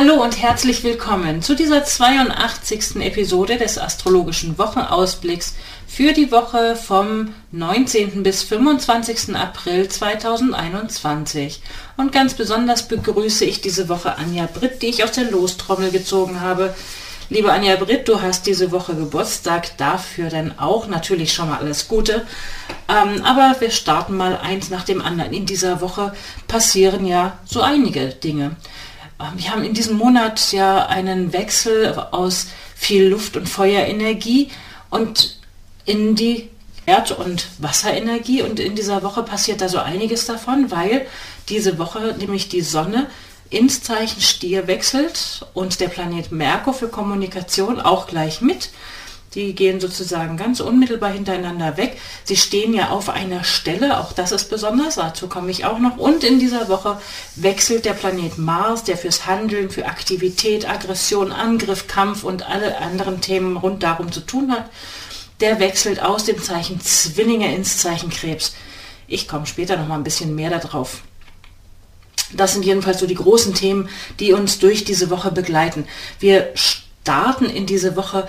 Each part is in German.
Hallo und herzlich willkommen zu dieser 82. Episode des astrologischen Wochenausblicks für die Woche vom 19. bis 25. April 2021. Und ganz besonders begrüße ich diese Woche Anja Britt, die ich aus der Lostrommel gezogen habe. Liebe Anja Britt, du hast diese Woche Geburtstag, dafür dann auch natürlich schon mal alles Gute. Ähm, aber wir starten mal eins nach dem anderen. In dieser Woche passieren ja so einige Dinge. Ähm, wir haben in diesem Monat ja einen Wechsel aus viel Luft- und Feuerenergie und in die Erd- und Wasserenergie. Und in dieser Woche passiert da so einiges davon, weil diese Woche nämlich die Sonne ins Zeichen Stier wechselt und der Planet Merkur für Kommunikation auch gleich mit. Die gehen sozusagen ganz unmittelbar hintereinander weg. Sie stehen ja auf einer Stelle, auch das ist besonders, dazu komme ich auch noch. Und in dieser Woche wechselt der Planet Mars, der fürs Handeln, für Aktivität, Aggression, Angriff, Kampf und alle anderen Themen rund darum zu tun hat, der wechselt aus dem Zeichen Zwillinge ins Zeichen Krebs. Ich komme später noch mal ein bisschen mehr darauf. Das sind jedenfalls so die großen Themen, die uns durch diese Woche begleiten. Wir starten in diese Woche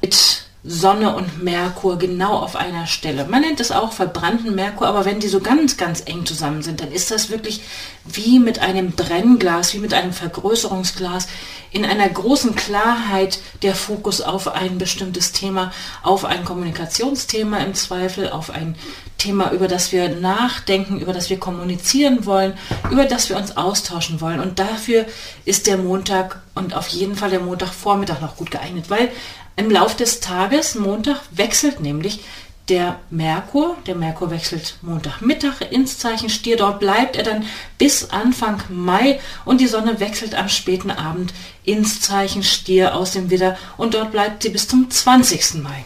mit Sonne und Merkur genau auf einer Stelle. Man nennt es auch verbrannten Merkur, aber wenn die so ganz, ganz eng zusammen sind, dann ist das wirklich wie mit einem Brennglas, wie mit einem Vergrößerungsglas in einer großen Klarheit der Fokus auf ein bestimmtes Thema, auf ein Kommunikationsthema im Zweifel, auf ein Thema, über das wir nachdenken, über das wir kommunizieren wollen, über das wir uns austauschen wollen. Und dafür ist der Montag und auf jeden Fall der Montagvormittag noch gut geeignet, weil im Lauf des Tages, Montag, wechselt nämlich der Merkur. Der Merkur wechselt Montagmittag ins Zeichen Stier. Dort bleibt er dann bis Anfang Mai und die Sonne wechselt am späten Abend ins Zeichen Stier aus dem Widder und dort bleibt sie bis zum 20. Mai.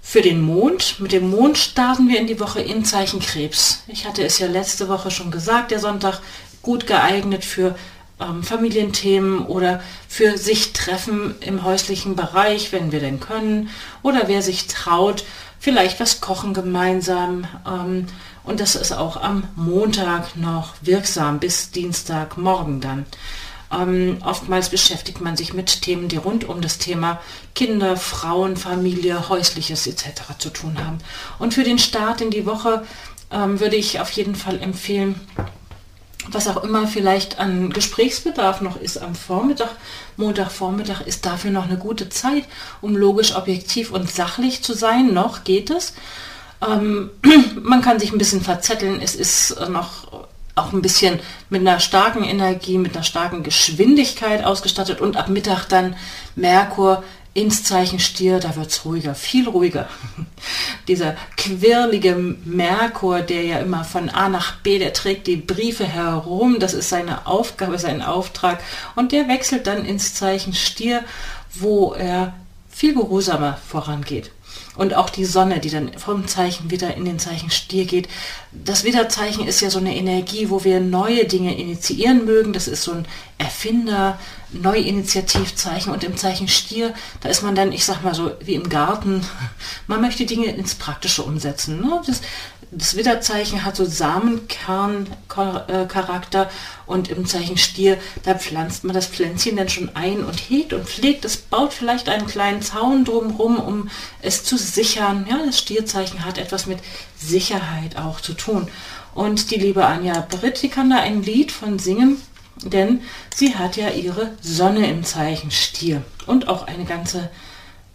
Für den Mond, mit dem Mond starten wir in die Woche in Zeichen Krebs. Ich hatte es ja letzte Woche schon gesagt, der Sonntag gut geeignet für ähm, Familienthemen oder für sich treffen im häuslichen Bereich, wenn wir denn können, oder wer sich traut, vielleicht was kochen gemeinsam. Ähm, und das ist auch am Montag noch wirksam bis Dienstagmorgen dann. Ähm, oftmals beschäftigt man sich mit Themen, die rund um das Thema Kinder, Frauen, Familie, häusliches etc. zu tun haben. Und für den Start in die Woche ähm, würde ich auf jeden Fall empfehlen, was auch immer vielleicht an Gesprächsbedarf noch ist am Vormittag, Montagvormittag ist dafür noch eine gute Zeit, um logisch, objektiv und sachlich zu sein. Noch geht es. Ähm, man kann sich ein bisschen verzetteln. Es ist noch auch ein bisschen mit einer starken Energie, mit einer starken Geschwindigkeit ausgestattet und ab Mittag dann Merkur ins Zeichen Stier, da wird es ruhiger, viel ruhiger. Dieser quirlige Merkur, der ja immer von A nach B, der trägt die Briefe herum, das ist seine Aufgabe, sein Auftrag und der wechselt dann ins Zeichen Stier, wo er viel geruhsamer vorangeht. Und auch die Sonne, die dann vom Zeichen wieder in den Zeichen Stier geht. Das Widderzeichen ist ja so eine Energie, wo wir neue Dinge initiieren mögen. Das ist so ein Erfinder, Neuinitiativzeichen. Und im Zeichen Stier, da ist man dann, ich sag mal so, wie im Garten. Man möchte Dinge ins Praktische umsetzen. Ne? Das, das Widderzeichen hat so Samenkerncharakter und im Zeichen Stier, da pflanzt man das Pflänzchen dann schon ein und hegt und pflegt. Es baut vielleicht einen kleinen Zaun drumherum, um es zu sichern. Ja, das Stierzeichen hat etwas mit Sicherheit auch zu tun. Und die liebe Anja Britt, die kann da ein Lied von singen, denn sie hat ja ihre Sonne im Zeichen Stier und auch eine ganze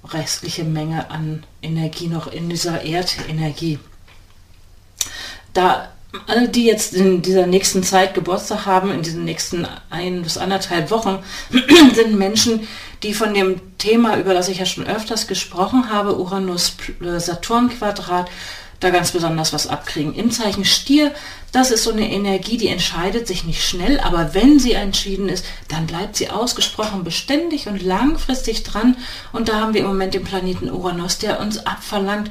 restliche Menge an Energie noch in dieser Erdenergie da alle, die jetzt in dieser nächsten Zeit Geburtstag haben, in diesen nächsten ein bis anderthalb Wochen, sind Menschen, die von dem Thema, über das ich ja schon öfters gesprochen habe, Uranus-Saturn-Quadrat, da ganz besonders was abkriegen. Im Zeichen Stier, das ist so eine Energie, die entscheidet sich nicht schnell, aber wenn sie entschieden ist, dann bleibt sie ausgesprochen beständig und langfristig dran. Und da haben wir im Moment den Planeten Uranus, der uns abverlangt,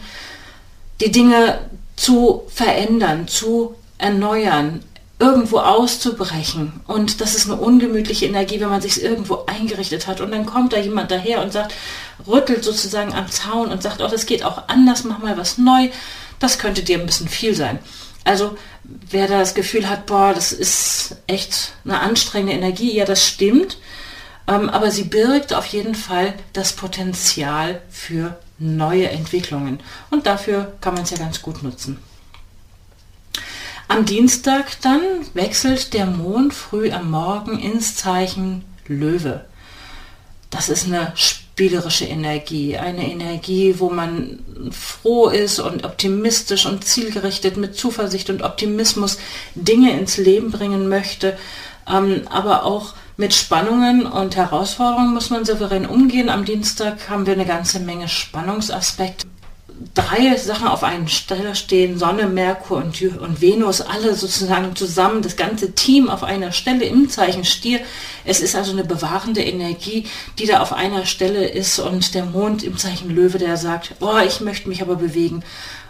die Dinge zu verändern, zu erneuern, irgendwo auszubrechen. Und das ist eine ungemütliche Energie, wenn man sich irgendwo eingerichtet hat. Und dann kommt da jemand daher und sagt, rüttelt sozusagen am Zaun und sagt, oh, das geht auch anders, mach mal was neu. Das könnte dir ein bisschen viel sein. Also wer da das Gefühl hat, boah, das ist echt eine anstrengende Energie, ja, das stimmt. Ähm, aber sie birgt auf jeden Fall das Potenzial für neue Entwicklungen. Und dafür kann man es ja ganz gut nutzen. Am Dienstag dann wechselt der Mond früh am Morgen ins Zeichen Löwe. Das ist eine spielerische Energie, eine Energie, wo man froh ist und optimistisch und zielgerichtet mit Zuversicht und Optimismus Dinge ins Leben bringen möchte, ähm, aber auch mit Spannungen und Herausforderungen muss man souverän umgehen. Am Dienstag haben wir eine ganze Menge Spannungsaspekte drei Sachen auf einen Stelle stehen, Sonne, Merkur und, und Venus, alle sozusagen zusammen, das ganze Team auf einer Stelle im Zeichen Stier. Es ist also eine bewahrende Energie, die da auf einer Stelle ist und der Mond im Zeichen Löwe, der sagt, oh, ich möchte mich aber bewegen.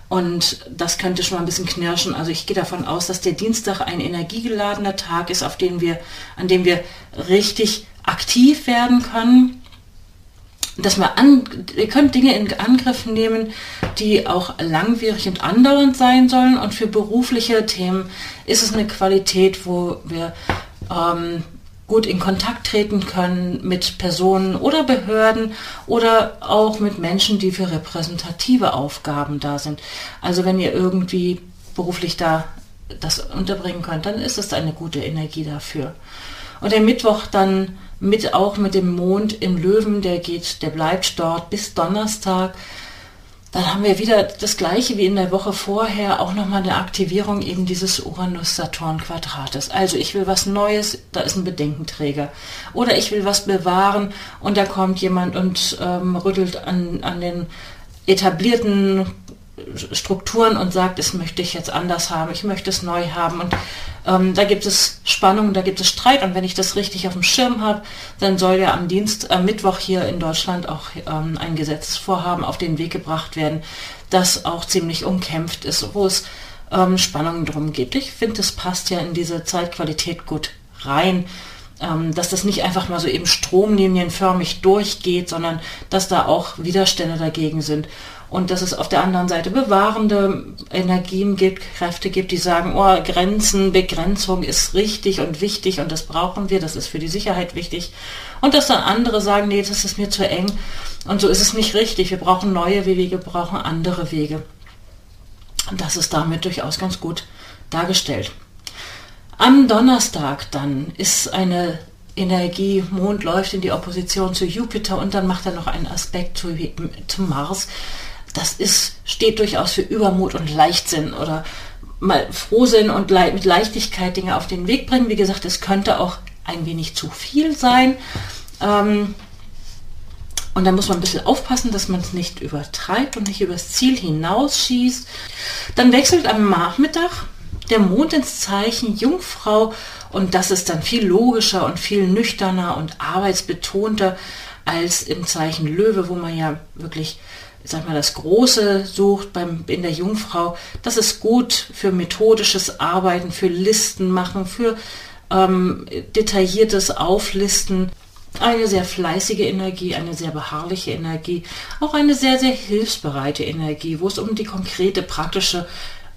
Und das könnte schon mal ein bisschen knirschen. Also ich gehe davon aus, dass der Dienstag ein energiegeladener Tag ist, auf den wir, an dem wir richtig aktiv werden können dass man an, ihr könnt Dinge in Angriff nehmen, die auch langwierig und andauernd sein sollen. Und für berufliche Themen ist es eine Qualität, wo wir ähm, gut in Kontakt treten können mit Personen oder Behörden oder auch mit Menschen, die für repräsentative Aufgaben da sind. Also wenn ihr irgendwie beruflich da das unterbringen könnt, dann ist es eine gute Energie dafür. Und der Mittwoch dann mit auch mit dem Mond im Löwen, der geht, der bleibt dort bis Donnerstag. Dann haben wir wieder das gleiche wie in der Woche vorher, auch nochmal eine Aktivierung eben dieses Uranus-Saturn-Quadrates. Also ich will was Neues, da ist ein Bedenkenträger. Oder ich will was bewahren und da kommt jemand und ähm, rüttelt an, an den etablierten Strukturen und sagt, das möchte ich jetzt anders haben, ich möchte es neu haben. Und ähm, da gibt es Spannung, da gibt es Streit. Und wenn ich das richtig auf dem Schirm habe, dann soll ja am Dienst, am Mittwoch hier in Deutschland auch ähm, ein Gesetzesvorhaben auf den Weg gebracht werden, das auch ziemlich umkämpft ist, wo es ähm, Spannungen drum gibt. Ich finde, das passt ja in diese Zeitqualität gut rein ähm, dass das nicht einfach mal so eben stromlinienförmig durchgeht, sondern dass da auch Widerstände dagegen sind und dass es auf der anderen Seite bewahrende Energien gibt, Kräfte gibt, die sagen, oh, Grenzen, Begrenzung ist richtig und wichtig und das brauchen wir, das ist für die Sicherheit wichtig. Und dass dann andere sagen, nee, das ist mir zu eng und so ist es nicht richtig. Wir brauchen neue Wege, wir brauchen andere Wege. Und das ist damit durchaus ganz gut dargestellt. Am Donnerstag dann ist eine Energie, Mond läuft in die Opposition zu Jupiter und dann macht er noch einen Aspekt zu, zu Mars das ist, steht durchaus für Übermut und Leichtsinn oder mal Frohsinn und le mit Leichtigkeit Dinge auf den Weg bringen. Wie gesagt, es könnte auch ein wenig zu viel sein. Ähm, und da muss man ein bisschen aufpassen, dass man es nicht übertreibt und nicht übers Ziel hinausschießt. Dann wechselt am Nachmittag der Mond ins Zeichen Jungfrau und das ist dann viel logischer und viel nüchterner und arbeitsbetonter als im Zeichen Löwe, wo man ja wirklich sag mal, das Große sucht beim, in der Jungfrau, das ist gut für methodisches Arbeiten, für Listen machen, für ähm, detailliertes Auflisten. Eine sehr fleißige Energie, eine sehr beharrliche Energie, auch eine sehr, sehr hilfsbereite Energie, wo es um die konkrete, praktische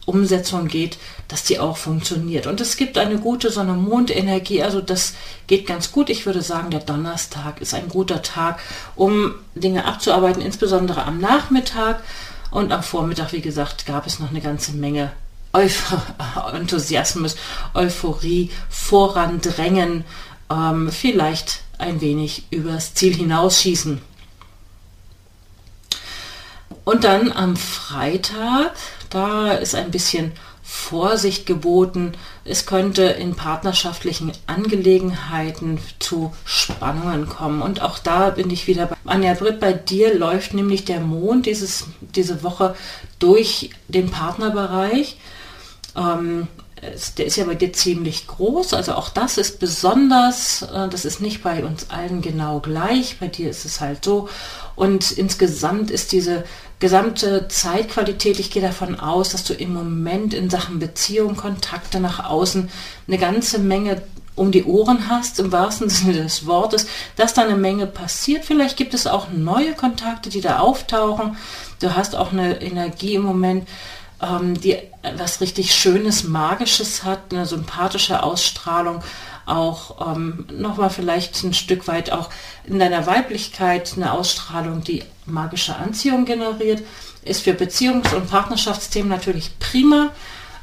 Umsetzung geht, dass die auch funktioniert. Und es gibt eine gute Sonne-Mond-Energie, also das geht ganz gut. Ich würde sagen, der Donnerstag ist ein guter Tag, um Dinge abzuarbeiten, insbesondere am Nachmittag. Und am Vormittag, wie gesagt, gab es noch eine ganze Menge Euph Enthusiasmus, Euphorie, Vorandrängen, ähm, vielleicht ein wenig übers Ziel hinausschießen. Und dann am Freitag, da ist ein bisschen Vorsicht geboten. Es könnte in partnerschaftlichen Angelegenheiten zu Spannungen kommen. Und auch da bin ich wieder bei Anja Britt. Bei dir läuft nämlich der Mond dieses, diese Woche durch den Partnerbereich. Ähm, der ist ja bei dir ziemlich groß, also auch das ist besonders. Äh, das ist nicht bei uns allen genau gleich. Bei dir ist es halt so. Und insgesamt ist diese gesamte Zeitqualität, ich gehe davon aus, dass du im Moment in Sachen Beziehung, Kontakte nach außen eine ganze Menge um die Ohren hast, im wahrsten Sinne des Wortes, dass da eine Menge passiert. Vielleicht gibt es auch neue Kontakte, die da auftauchen. Du hast auch eine Energie im Moment, ähm, die was richtig Schönes, Magisches hat, eine sympathische Ausstrahlung, auch ähm, nochmal vielleicht ein Stück weit auch in deiner Weiblichkeit eine Ausstrahlung, die magische Anziehung generiert, ist für Beziehungs- und Partnerschaftsthemen natürlich prima.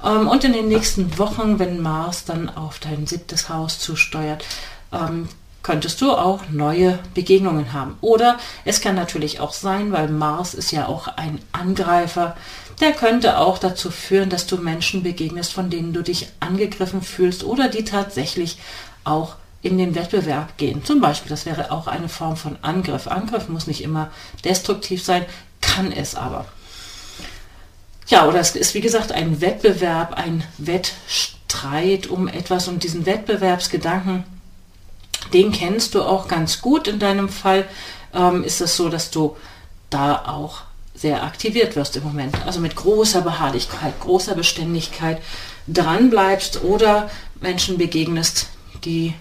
Ähm, und in den nächsten Wochen, wenn Mars dann auf dein siebtes Haus zusteuert, ähm, könntest du auch neue Begegnungen haben. Oder es kann natürlich auch sein, weil Mars ist ja auch ein Angreifer, der könnte auch dazu führen, dass du Menschen begegnest, von denen du dich angegriffen fühlst oder die tatsächlich auch in den Wettbewerb gehen. Zum Beispiel, das wäre auch eine Form von Angriff. Angriff muss nicht immer destruktiv sein, kann es aber. Ja, oder es ist wie gesagt ein Wettbewerb, ein Wettstreit um etwas und diesen Wettbewerbsgedanken den kennst du auch ganz gut. In deinem Fall ähm, ist es so, dass du da auch sehr aktiviert wirst im Moment. Also mit großer Beharrlichkeit, großer Beständigkeit dran bleibst oder Menschen begegnest, die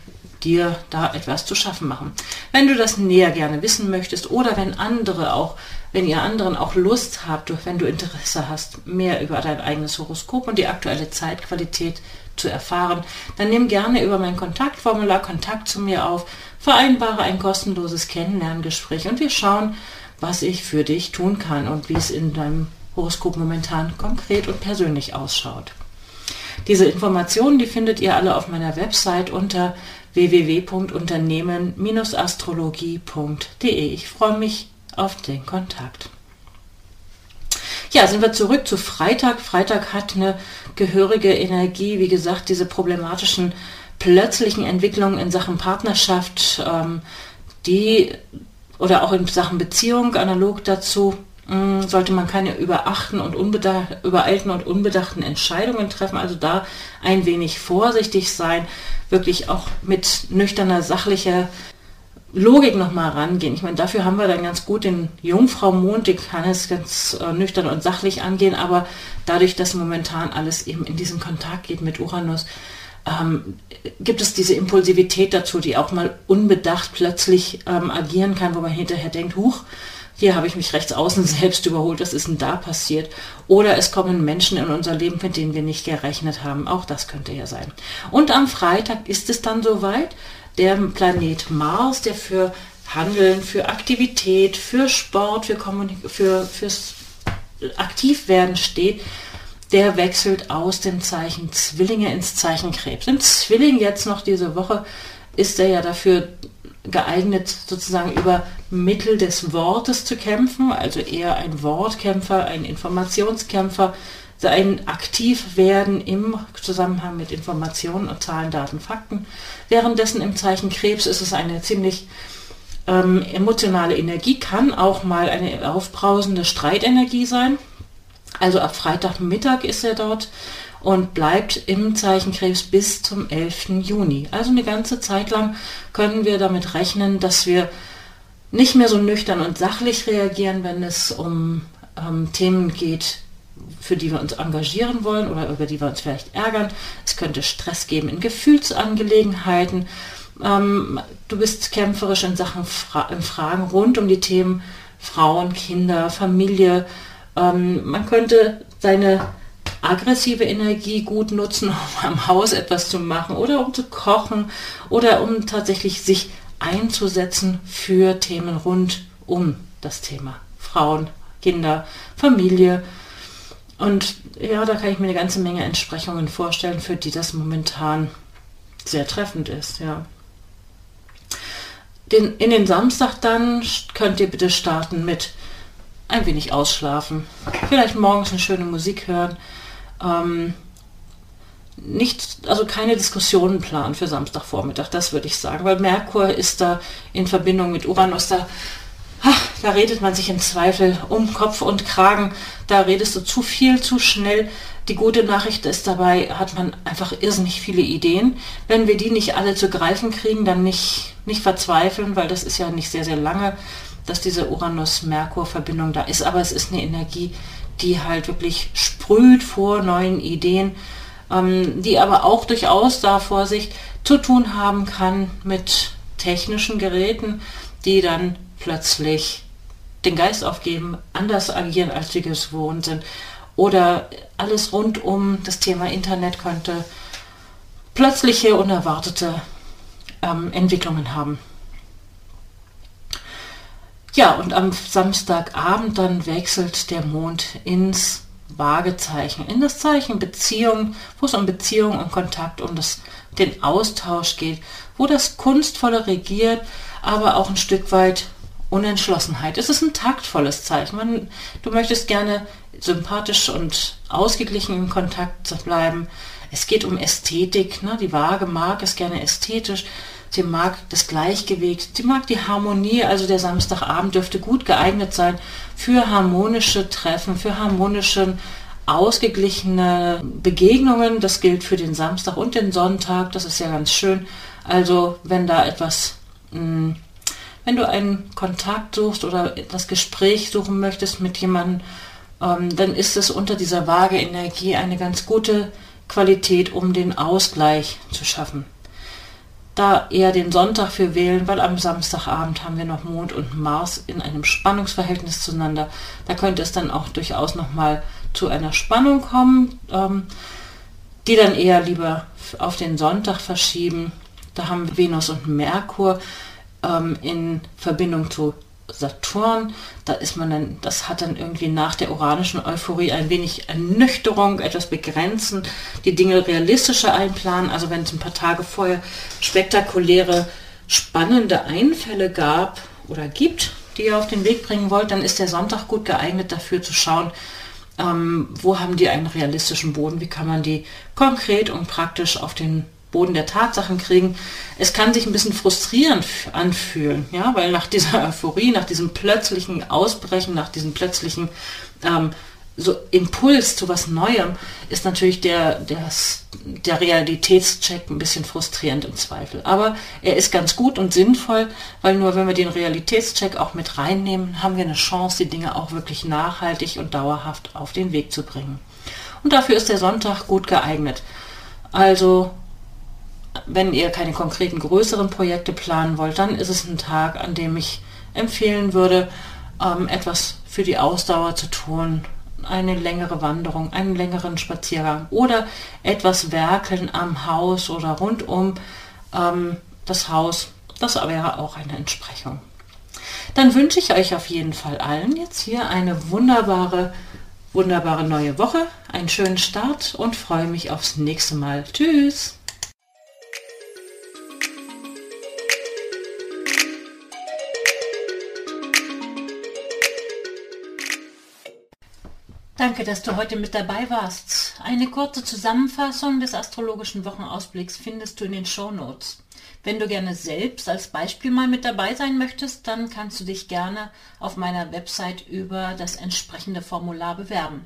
dir da etwas zu schaffen machen. Wenn du das näher gerne wissen möchtest oder wenn andere auch, wenn ihr anderen auch Lust habt, wenn du Interesse hast, mehr über dein eigenes Horoskop und die aktuelle Zeitqualität zu erfahren, dann nimm gerne über mein Kontaktformular Kontakt zu mir auf, vereinbare ein kostenloses Kennenlerngespräch und wir schauen, was ich für dich tun kann und wie es in deinem Horoskop momentan konkret und persönlich ausschaut. Diese Informationen, die findet ihr alle auf meiner Website unter www.unternehmen-astrologie.de. Ich freue mich auf den Kontakt. Ja, sind wir zurück zu Freitag. Freitag hat eine gehörige Energie, wie gesagt, diese problematischen plötzlichen Entwicklungen in Sachen Partnerschaft, ähm, die oder auch in Sachen Beziehung analog dazu mm, sollte man keine überachten und übereilten und unbedachten Entscheidungen treffen. Also da ein wenig vorsichtig sein, wirklich auch mit nüchterner, sachlicher Logik nochmal rangehen. Ich meine, dafür haben wir dann ganz gut den Jungfrau Mond, die kann es ganz äh, nüchtern und sachlich angehen, aber dadurch, dass momentan alles eben in diesen Kontakt geht mit Uranus, ähm, gibt es diese Impulsivität dazu, die auch mal unbedacht plötzlich ähm, agieren kann, wo man hinterher denkt, huch, hier habe ich mich rechts außen selbst überholt, was ist denn da passiert? Oder es kommen Menschen in unser Leben, mit denen wir nicht gerechnet haben. Auch das könnte ja sein. Und am Freitag ist es dann soweit der Planet Mars, der für Handeln, für Aktivität, für Sport, für, Kommunik für fürs Aktivwerden steht, der wechselt aus dem Zeichen Zwillinge ins Zeichen Krebs. Im Zwilling jetzt noch diese Woche ist er ja dafür geeignet, sozusagen über Mittel des Wortes zu kämpfen, also eher ein Wortkämpfer, ein Informationskämpfer, ein Aktivwerden im Zusammenhang mit Informationen und Zahlen, Daten, Fakten. Währenddessen im Zeichen Krebs ist es eine ziemlich ähm, emotionale Energie, kann auch mal eine aufbrausende Streitenergie sein. Also ab Freitagmittag ist er dort und bleibt im Zeichen Krebs bis zum 11. Juni. Also eine ganze Zeit lang können wir damit rechnen, dass wir nicht mehr so nüchtern und sachlich reagieren, wenn es um ähm, Themen geht, für die wir uns engagieren wollen oder über die wir uns vielleicht ärgern. Es könnte Stress geben in Gefühlsangelegenheiten. Ähm, du bist kämpferisch in Sachen Fra in Fragen rund um die Themen Frauen, Kinder, Familie. Ähm, man könnte seine aggressive Energie gut nutzen, um am Haus etwas zu machen oder um zu kochen oder um tatsächlich sich einzusetzen für Themen rund um das Thema Frauen, Kinder, Familie, und ja, da kann ich mir eine ganze Menge Entsprechungen vorstellen, für die das momentan sehr treffend ist, ja. Den, in den Samstag dann könnt ihr bitte starten mit ein wenig ausschlafen. Vielleicht morgens eine schöne Musik hören ähm, nicht, also keine Diskussionen planen für Samstagvormittag, das würde ich sagen, weil Merkur ist da in Verbindung mit Uranus, da, da redet man sich in Zweifel um Kopf und Kragen, da redest du zu viel, zu schnell. Die gute Nachricht ist dabei, hat man einfach irrsinnig viele Ideen. Wenn wir die nicht alle zu greifen kriegen, dann nicht, nicht verzweifeln, weil das ist ja nicht sehr, sehr lange, dass diese Uranus-Merkur-Verbindung da ist, aber es ist eine Energie, die halt wirklich sprüht vor neuen Ideen ähm, die aber auch durchaus da Vorsicht zu tun haben kann mit technischen Geräten, die dann plötzlich den Geist aufgeben, anders agieren, als sie gewohnt sind. Oder alles rund um das Thema Internet könnte plötzliche, unerwartete ähm, Entwicklungen haben. Ja, und am Samstagabend dann wechselt der Mond ins Waagezeichen, in das Zeichen Beziehung, wo es um Beziehung und Kontakt, um den Austausch geht, wo das Kunstvolle regiert, aber auch ein Stück weit Unentschlossenheit. Es ist ein taktvolles Zeichen. Man, du möchtest gerne sympathisch und ausgeglichen in Kontakt bleiben. Es geht um Ästhetik. Ne? Die Waage mag es gerne ästhetisch. Sie mag das Gleichgewicht. Sie mag die Harmonie. Also der Samstagabend dürfte gut geeignet sein für harmonische Treffen, für harmonische, ausgeglichene Begegnungen. Das gilt für den Samstag und den Sonntag. Das ist ja ganz schön. Also wenn da etwas, hm, wenn du einen Kontakt suchst oder das Gespräch suchen möchtest mit jemandem, ähm, dann ist es unter dieser vage Energie eine ganz gute Qualität, um den Ausgleich zu schaffen da eher den Sonntag für wählen, weil am Samstagabend haben wir noch Mond und Mars in einem Spannungsverhältnis zueinander. Da könnte es dann auch durchaus nochmal zu einer Spannung kommen, ähm, die dann eher lieber auf den Sonntag verschieben. Da haben Venus und Merkur ähm, in Verbindung zu Saturn, da ist man dann, das hat dann irgendwie nach der uranischen Euphorie ein wenig Ernüchterung, etwas begrenzen, die Dinge realistischer einplanen. Also wenn es ein paar Tage vorher spektakuläre, spannende Einfälle gab oder gibt, die ihr auf den Weg bringen wollt, dann ist der Sonntag gut geeignet dafür zu schauen, ähm, wo haben die einen realistischen Boden, wie kann man die konkret und praktisch auf den Boden der Tatsachen kriegen. Es kann sich ein bisschen frustrierend anfühlen, ja, weil nach dieser Euphorie, nach diesem plötzlichen Ausbrechen, nach diesem plötzlichen ähm, so Impuls zu was Neuem ist natürlich der, der, der Realitätscheck ein bisschen frustrierend im Zweifel. Aber er ist ganz gut und sinnvoll, weil nur wenn wir den Realitätscheck auch mit reinnehmen, haben wir eine Chance, die Dinge auch wirklich nachhaltig und dauerhaft auf den Weg zu bringen. Und dafür ist der Sonntag gut geeignet. Also wenn ihr keine konkreten größeren Projekte planen wollt, dann ist es ein Tag, an dem ich empfehlen würde, ähm, etwas für die Ausdauer zu tun, eine längere Wanderung, einen längeren Spaziergang oder etwas werkeln am Haus oder rund um ähm, das Haus. Das wäre auch eine Entsprechung. Dann wünsche ich euch auf jeden Fall allen jetzt hier eine wunderbare, wunderbare neue Woche, einen schönen Start und freue mich aufs nächste Mal. Tschüss! Danke, dass du heute mit dabei warst. Eine kurze Zusammenfassung des astrologischen Wochenausblicks findest du in den Show Notes. Wenn du gerne selbst als Beispiel mal mit dabei sein möchtest, dann kannst du dich gerne auf meiner Website über das entsprechende Formular bewerben.